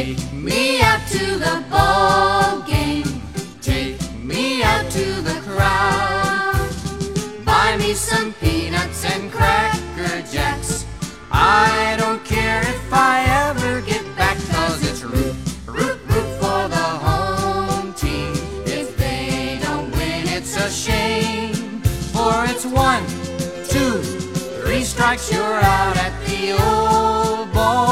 Take me out to the ball game. Take me out to the crowd. Buy me some peanuts and cracker jacks. I don't care if I ever get back, cause it's root, root, root for the home team. If they don't win, it's a shame. For it's one, two, three strikes, you're out at the old ball.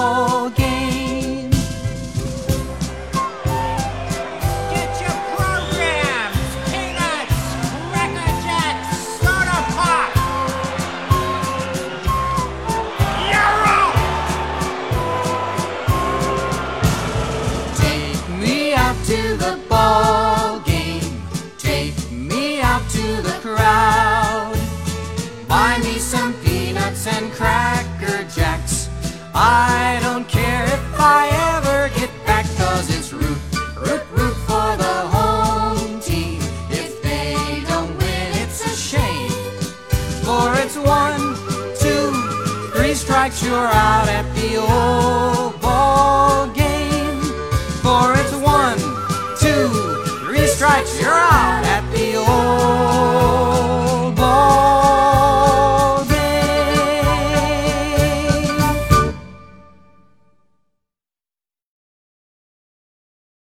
To the ball game. Take me out to the crowd. Buy me some peanuts and cracker jacks. I don't care if I ever get back, cause it's root, root, root for the home team. If they don't win, it's a shame. For it's one, two, three strikes, you're out at the old strikes, you're out